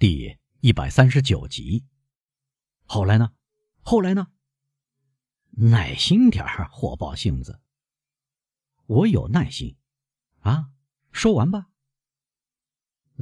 第一百三十九集。后来呢？后来呢？耐心点儿，火爆性子。我有耐心。啊，说完吧。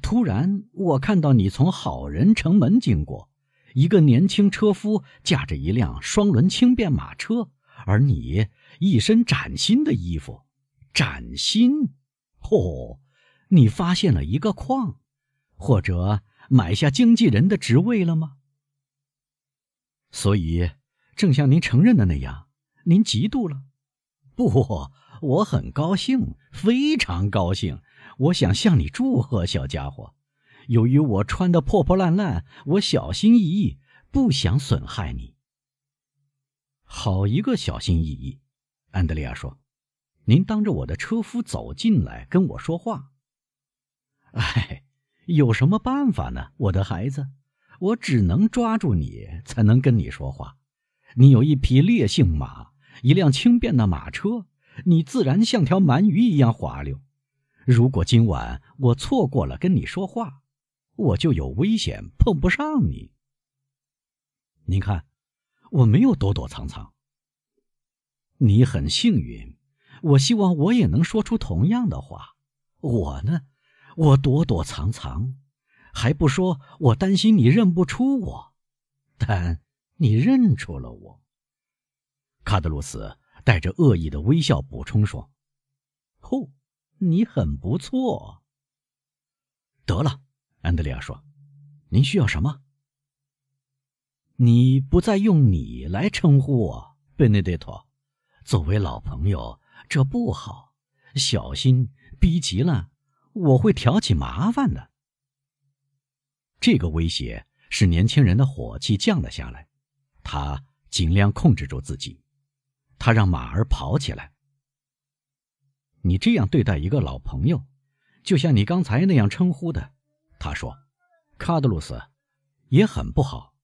突然，我看到你从好人城门经过，一个年轻车夫驾着一辆双轮轻便马车，而你一身崭新的衣服。崭新？嚯！你发现了一个矿，或者买下经纪人的职位了吗？所以，正像您承认的那样，您嫉妒了。不，我很高兴，非常高兴。我想向你祝贺，小家伙。由于我穿的破破烂烂，我小心翼翼，不想损害你。好一个小心翼翼！安德烈亚说：“您当着我的车夫走进来跟我说话。哎，有什么办法呢，我的孩子？我只能抓住你，才能跟你说话。你有一匹烈性马，一辆轻便的马车，你自然像条鳗鱼一样滑溜。”如果今晚我错过了跟你说话，我就有危险碰不上你。您看，我没有躲躲藏藏。你很幸运，我希望我也能说出同样的话。我呢，我躲躲藏藏，还不说我担心你认不出我，但你认出了我。卡德鲁斯带着恶意的微笑补充说：“哦。”你很不错。得了，安德烈亚说：“您需要什么？你不再用你来称呼我，贝内德托。作为老朋友，这不好。小心，逼急了，我会挑起麻烦的。”这个威胁使年轻人的火气降了下来，他尽量控制住自己，他让马儿跑起来。你这样对待一个老朋友，就像你刚才那样称呼的，他说：“卡德鲁斯，也很不好。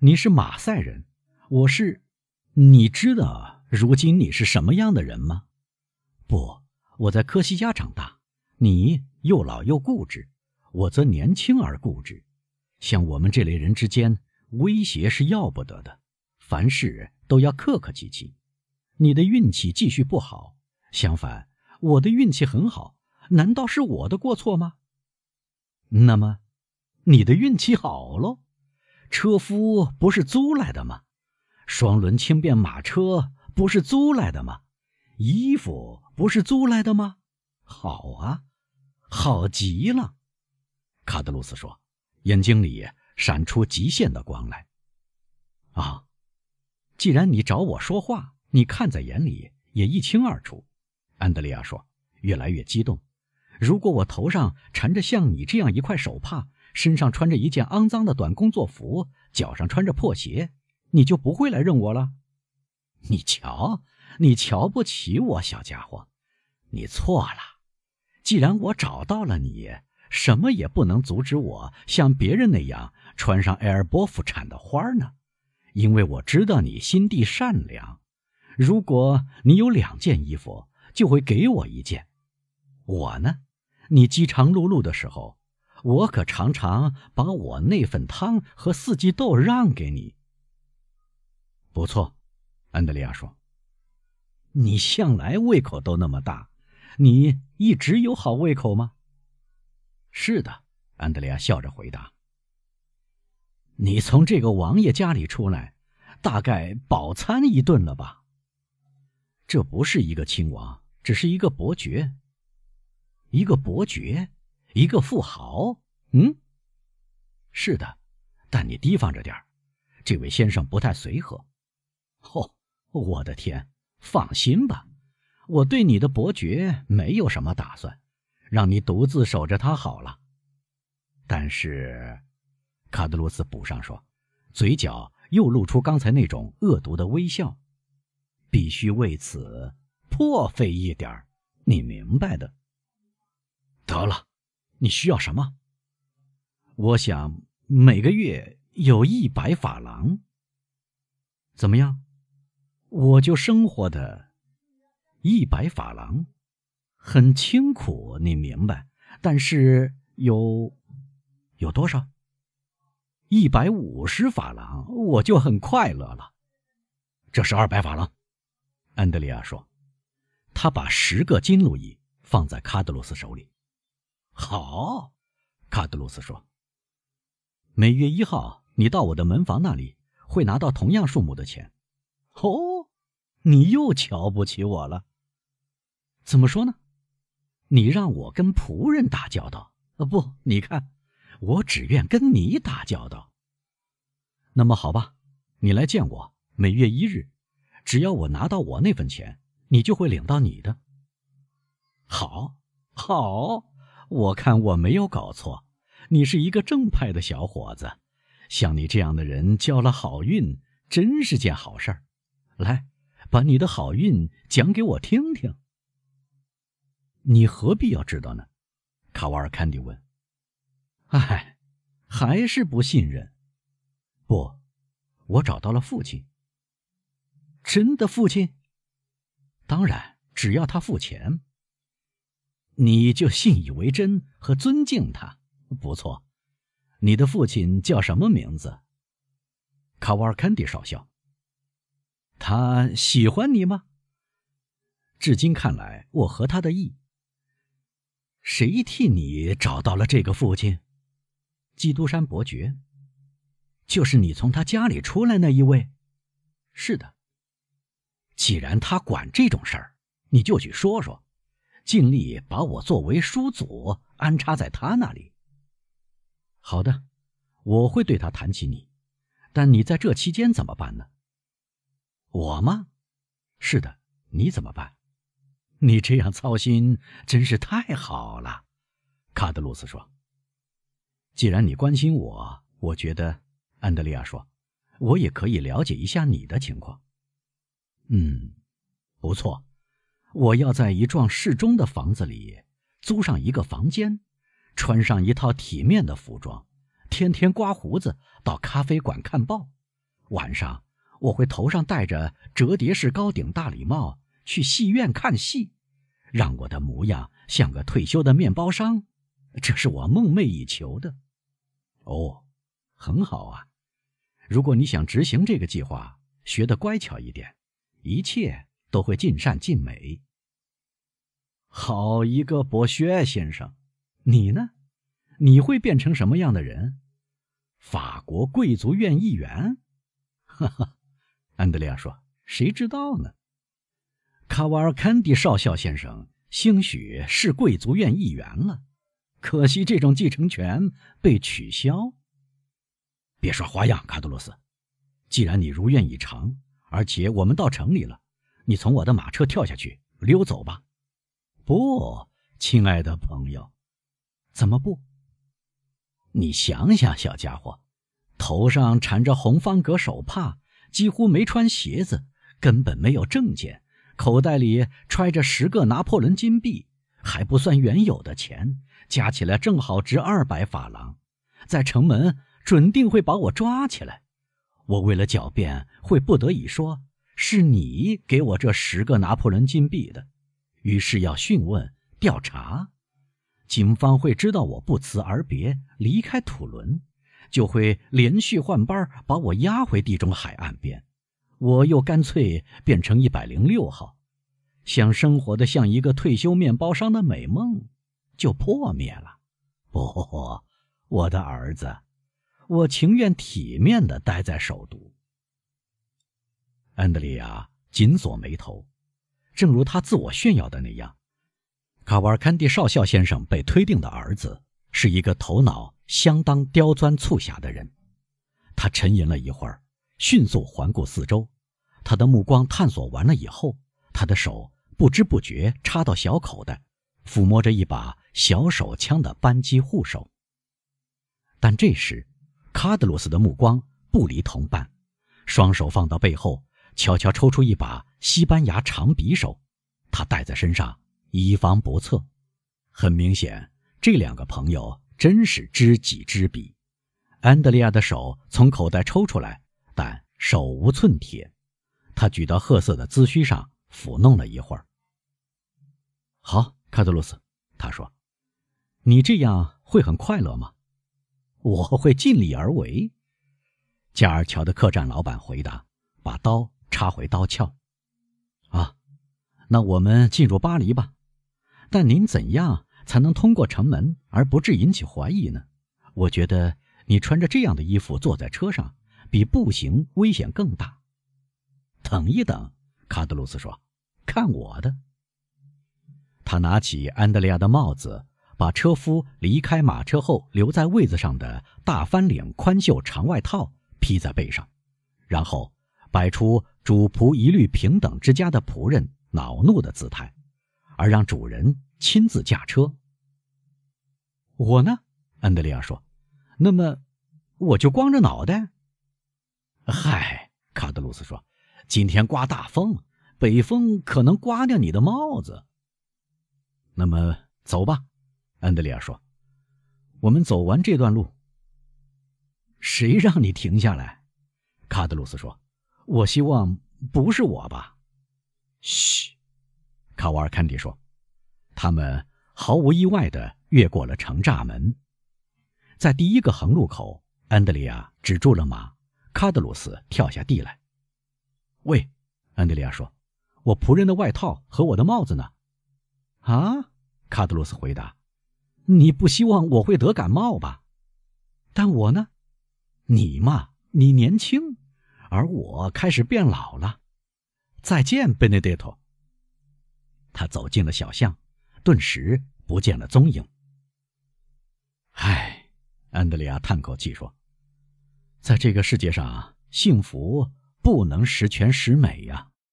你是马赛人，我是……你知道如今你是什么样的人吗？不，我在科西嘉长大。你又老又固执，我则年轻而固执。像我们这类人之间，威胁是要不得的，凡事都要客客气气。你的运气继续不好，相反。”我的运气很好，难道是我的过错吗？那么，你的运气好喽？车夫不是租来的吗？双轮轻便马车不是租来的吗？衣服不是租来的吗？好啊，好极了！卡德鲁斯说，眼睛里闪出极限的光来。啊，既然你找我说话，你看在眼里也一清二楚。安德利亚说：“越来越激动。如果我头上缠着像你这样一块手帕，身上穿着一件肮脏的短工作服，脚上穿着破鞋，你就不会来认我了。你瞧，你瞧不起我，小家伙，你错了。既然我找到了你，什么也不能阻止我像别人那样穿上埃尔波夫产的花呢？因为我知道你心地善良。如果你有两件衣服。”就会给我一件，我呢，你饥肠辘辘的时候，我可常常把我那份汤和四季豆让给你。不错，安德烈亚说：“你向来胃口都那么大，你一直有好胃口吗？”是的，安德烈亚笑着回答：“你从这个王爷家里出来，大概饱餐一顿了吧？这不是一个亲王。”只是一个伯爵，一个伯爵，一个富豪。嗯，是的，但你提防着点儿，这位先生不太随和。哦，我的天！放心吧，我对你的伯爵没有什么打算，让你独自守着他好了。但是，卡德罗斯补上说，嘴角又露出刚才那种恶毒的微笑。必须为此。破费一点，你明白的。得了，你需要什么？我想每个月有一百法郎。怎么样？我就生活的，一百法郎，很清苦，你明白？但是有有多少？一百五十法郎，我就很快乐了。这是二百法郎。安德烈亚说：“他把十个金路易放在卡德鲁斯手里。”好，卡德鲁斯说：“每月一号，你到我的门房那里，会拿到同样数目的钱。”哦，你又瞧不起我了？怎么说呢？你让我跟仆人打交道？呃，不，你看，我只愿跟你打交道。那么好吧，你来见我，每月一日。只要我拿到我那份钱，你就会领到你的。好，好，我看我没有搞错，你是一个正派的小伙子，像你这样的人交了好运，真是件好事儿。来，把你的好运讲给我听听。你何必要知道呢？卡瓦尔坎迪问。哎，还是不信任？不，我找到了父亲。真的父亲？当然，只要他付钱，你就信以为真和尊敬他。不错，你的父亲叫什么名字？卡瓦尔坎迪少校。他喜欢你吗？至今看来，我合他的意。谁替你找到了这个父亲？基督山伯爵。就是你从他家里出来那一位？是的。既然他管这种事儿，你就去说说，尽力把我作为叔祖安插在他那里。好的，我会对他谈起你，但你在这期间怎么办呢？我吗？是的，你怎么办？你这样操心真是太好了，卡德鲁斯说。既然你关心我，我觉得，安德利亚说，我也可以了解一下你的情况。嗯，不错，我要在一幢适中的房子里租上一个房间，穿上一套体面的服装，天天刮胡子，到咖啡馆看报。晚上我会头上戴着折叠式高顶大礼帽去戏院看戏，让我的模样像个退休的面包商。这是我梦寐以求的。哦，很好啊！如果你想执行这个计划，学得乖巧一点。一切都会尽善尽美。好一个博薛先生，你呢？你会变成什么样的人？法国贵族院议员？哈哈，安德烈亚说：“谁知道呢？”卡瓦尔坎蒂少校先生兴许是贵族院议员了，可惜这种继承权被取消。别耍花样，卡多罗斯。既然你如愿以偿。而且我们到城里了，你从我的马车跳下去溜走吧。不，亲爱的朋友，怎么不？你想想，小家伙，头上缠着红方格手帕，几乎没穿鞋子，根本没有证件，口袋里揣着十个拿破仑金币，还不算原有的钱，加起来正好值二百法郎，在城门准定会把我抓起来。我为了狡辩，会不得已说是你给我这十个拿破仑金币的，于是要讯问调查，警方会知道我不辞而别离开土伦，就会连续换班把我押回地中海岸边，我又干脆变成一百零六号，想生活的像一个退休面包商的美梦就破灭了。不，我的儿子。我情愿体面的待在首都。安德烈亚紧锁眉头，正如他自我炫耀的那样，卡瓦尔坎蒂少校先生被推定的儿子是一个头脑相当刁钻促狭的人。他沉吟了一会儿，迅速环顾四周，他的目光探索完了以后，他的手不知不觉插到小口袋，抚摸着一把小手枪的扳机护手。但这时。卡德罗斯的目光不离同伴，双手放到背后，悄悄抽出一把西班牙长匕首，他带在身上，以防不测。很明显，这两个朋友真是知己知彼。安德烈亚的手从口袋抽出来，但手无寸铁。他举到褐色的髭须上，抚弄了一会儿。好，卡德罗斯，他说：“你这样会很快乐吗？”我会尽力而为。”加尔桥的客栈老板回答，把刀插回刀鞘。“啊，那我们进入巴黎吧。但您怎样才能通过城门而不致引起怀疑呢？我觉得你穿着这样的衣服坐在车上，比步行危险更大。”等一等，卡德鲁斯说：“看我的。”他拿起安德烈亚的帽子，把车夫离开马车后留在位子上的大翻领宽袖长外套披在背上，然后摆出主仆一律平等之家的仆人恼怒的姿态，而让主人亲自驾车。我呢？安德烈亚说：“那么，我就光着脑袋。”嗨，卡德鲁斯说。今天刮大风，北风可能刮掉你的帽子。那么走吧，安德烈尔说：“我们走完这段路。”谁让你停下来？卡德鲁斯说：“我希望不是我吧。”嘘，卡瓦尔坎迪说：“他们毫无意外的越过了城栅门，在第一个横路口，安德烈亚止住了马，卡德鲁斯跳下地来。喂，安德烈亚说：“我仆人的外套和我的帽子呢？”啊，卡德罗斯回答：“你不希望我会得感冒吧？但我呢？你嘛，你年轻，而我开始变老了。再见，贝内德托。”他走进了小巷，顿时不见了踪影。唉，安德烈亚叹口气说：“在这个世界上，幸福……”不能十全十美呀。